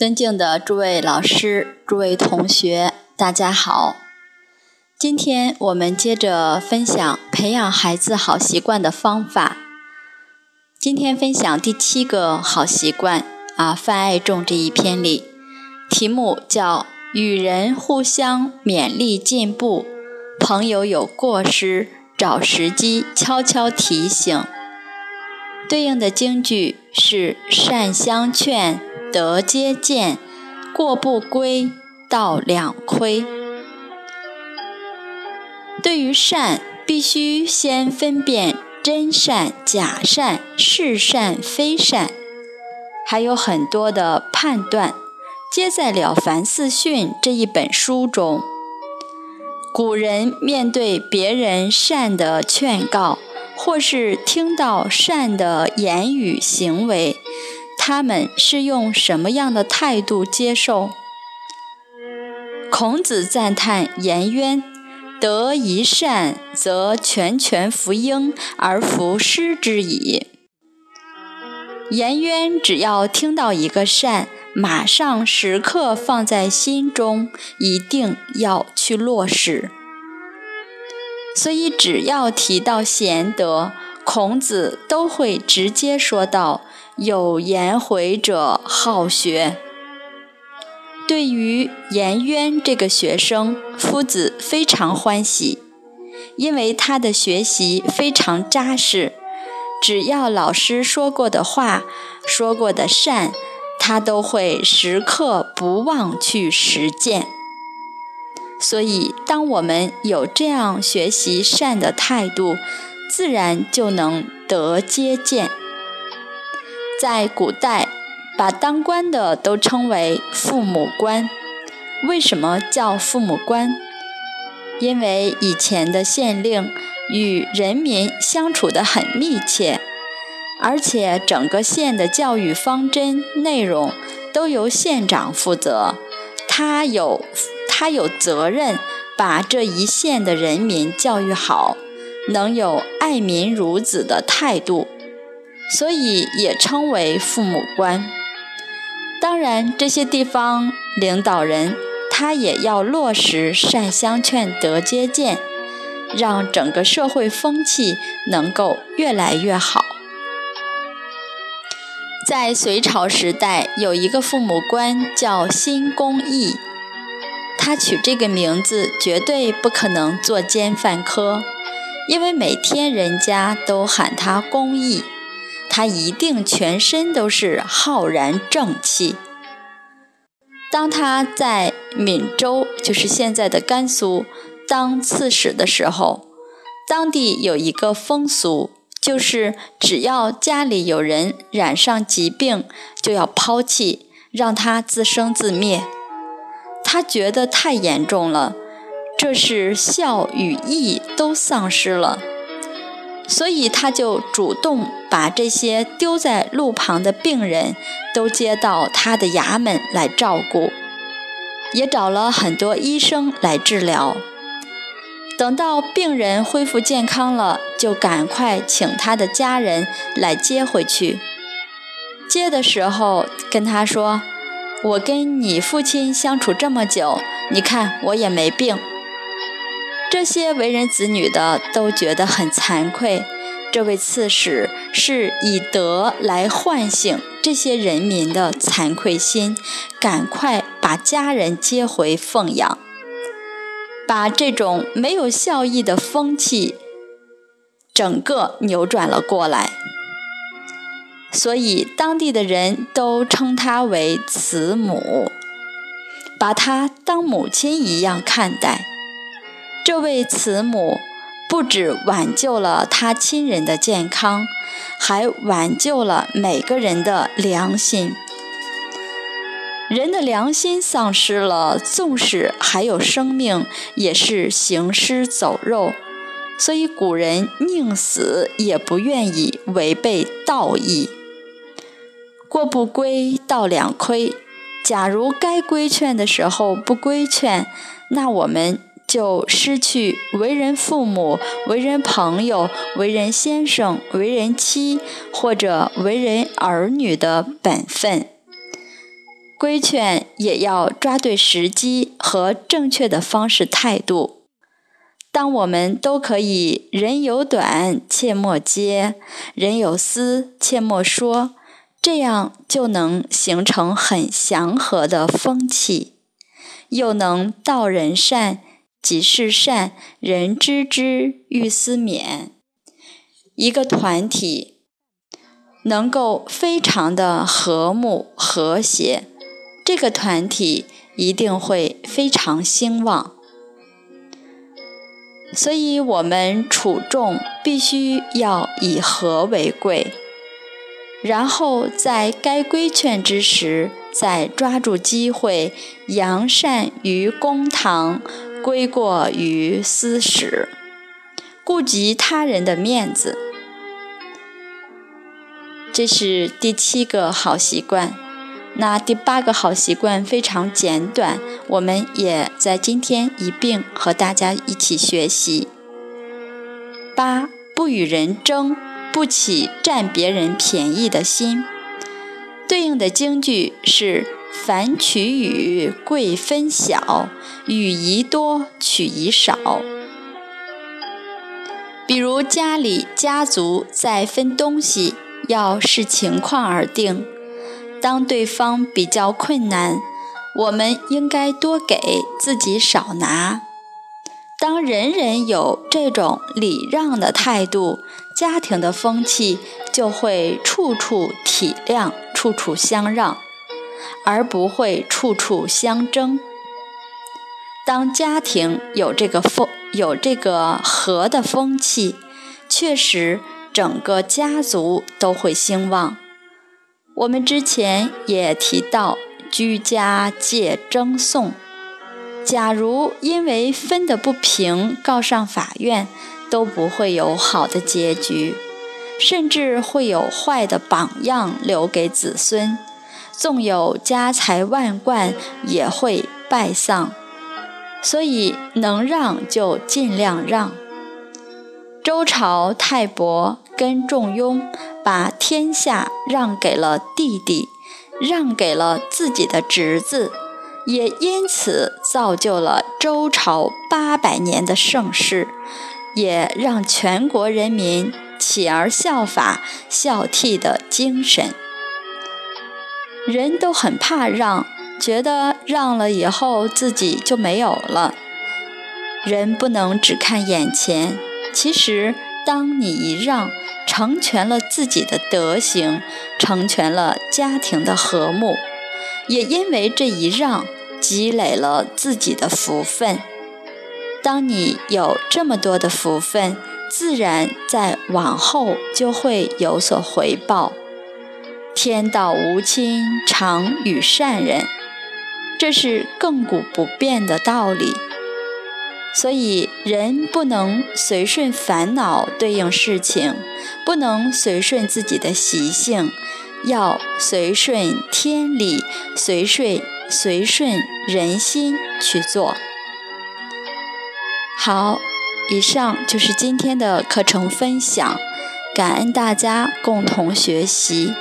尊敬的诸位老师、诸位同学，大家好。今天我们接着分享培养孩子好习惯的方法。今天分享第七个好习惯啊，泛爱众这一篇里，题目叫“与人互相勉励进步，朋友有过失，找时机悄悄提醒”。对应的京剧是“善相劝”。德皆见，过不归，道两亏。对于善，必须先分辨真善、假善、是善非善，还有很多的判断，皆在《了凡四训》这一本书中。古人面对别人善的劝告，或是听到善的言语行为。他们是用什么样的态度接受？孔子赞叹颜渊：“得一善，则全权服膺而服师之矣。”颜渊只要听到一个善，马上时刻放在心中，一定要去落实。所以，只要提到贤德，孔子都会直接说道。有颜回者好学。对于颜渊这个学生，夫子非常欢喜，因为他的学习非常扎实，只要老师说过的话、说过的善，他都会时刻不忘去实践。所以，当我们有这样学习善的态度，自然就能得接见。在古代，把当官的都称为父母官。为什么叫父母官？因为以前的县令与人民相处得很密切，而且整个县的教育方针内容都由县长负责，他有他有责任把这一县的人民教育好，能有爱民如子的态度。所以也称为父母官。当然，这些地方领导人他也要落实善相劝、德接见，让整个社会风气能够越来越好。在隋朝时代，有一个父母官叫辛公义，他取这个名字绝对不可能作奸犯科，因为每天人家都喊他公义。他一定全身都是浩然正气。当他在闽州，就是现在的甘肃当刺史的时候，当地有一个风俗，就是只要家里有人染上疾病，就要抛弃，让他自生自灭。他觉得太严重了，这是孝与义都丧失了。所以他就主动把这些丢在路旁的病人都接到他的衙门来照顾，也找了很多医生来治疗。等到病人恢复健康了，就赶快请他的家人来接回去。接的时候跟他说：“我跟你父亲相处这么久，你看我也没病。”这些为人子女的都觉得很惭愧，这位刺史是以德来唤醒这些人民的惭愧心，赶快把家人接回奉养，把这种没有孝义的风气整个扭转了过来。所以当地的人都称他为慈母，把他当母亲一样看待。这位慈母不止挽救了他亲人的健康，还挽救了每个人的良心。人的良心丧失了，纵使还有生命，也是行尸走肉。所以古人宁死也不愿意违背道义。过不规，道两亏。假如该规劝的时候不规劝，那我们。就失去为人父母、为人朋友、为人先生、为人妻或者为人儿女的本分。规劝也要抓对时机和正确的方式态度。当我们都可以“人有短，切莫揭；人有私，切莫说”，这样就能形成很祥和的风气，又能道人善，己事善，人知之，欲思勉。一个团体能够非常的和睦和谐，这个团体一定会非常兴旺。所以，我们处众必须要以和为贵，然后在该规劝之时，再抓住机会扬善于公堂，归过于私使，顾及他人的面子。这是第七个好习惯。那第八个好习惯非常简短，我们也在今天一并和大家一起学习。八不与人争，不起占别人便宜的心。对应的京剧是“凡取与，贵分晓；与宜多，取宜少。”比如家里家族在分东西，要视情况而定。当对方比较困难，我们应该多给，自己少拿。当人人有这种礼让的态度，家庭的风气就会处处体谅，处处相让，而不会处处相争。当家庭有这个风，有这个和的风气，确实整个家族都会兴旺。我们之前也提到，居家戒争讼，假如因为分的不平告上法院，都不会有好的结局，甚至会有坏的榜样留给子孙。纵有家财万贯，也会败丧。所以能让就尽量让。周朝太伯跟仲雍。把天下让给了弟弟，让给了自己的侄子，也因此造就了周朝八百年的盛世，也让全国人民起而效法、孝悌的精神。人都很怕让，觉得让了以后自己就没有了。人不能只看眼前，其实当你一让。成全了自己的德行，成全了家庭的和睦，也因为这一让，积累了自己的福分。当你有这么多的福分，自然在往后就会有所回报。天道无亲，常与善人，这是亘古不变的道理。所以，人不能随顺烦恼对应事情，不能随顺自己的习性，要随顺天理，随顺随顺人心去做。好，以上就是今天的课程分享，感恩大家共同学习。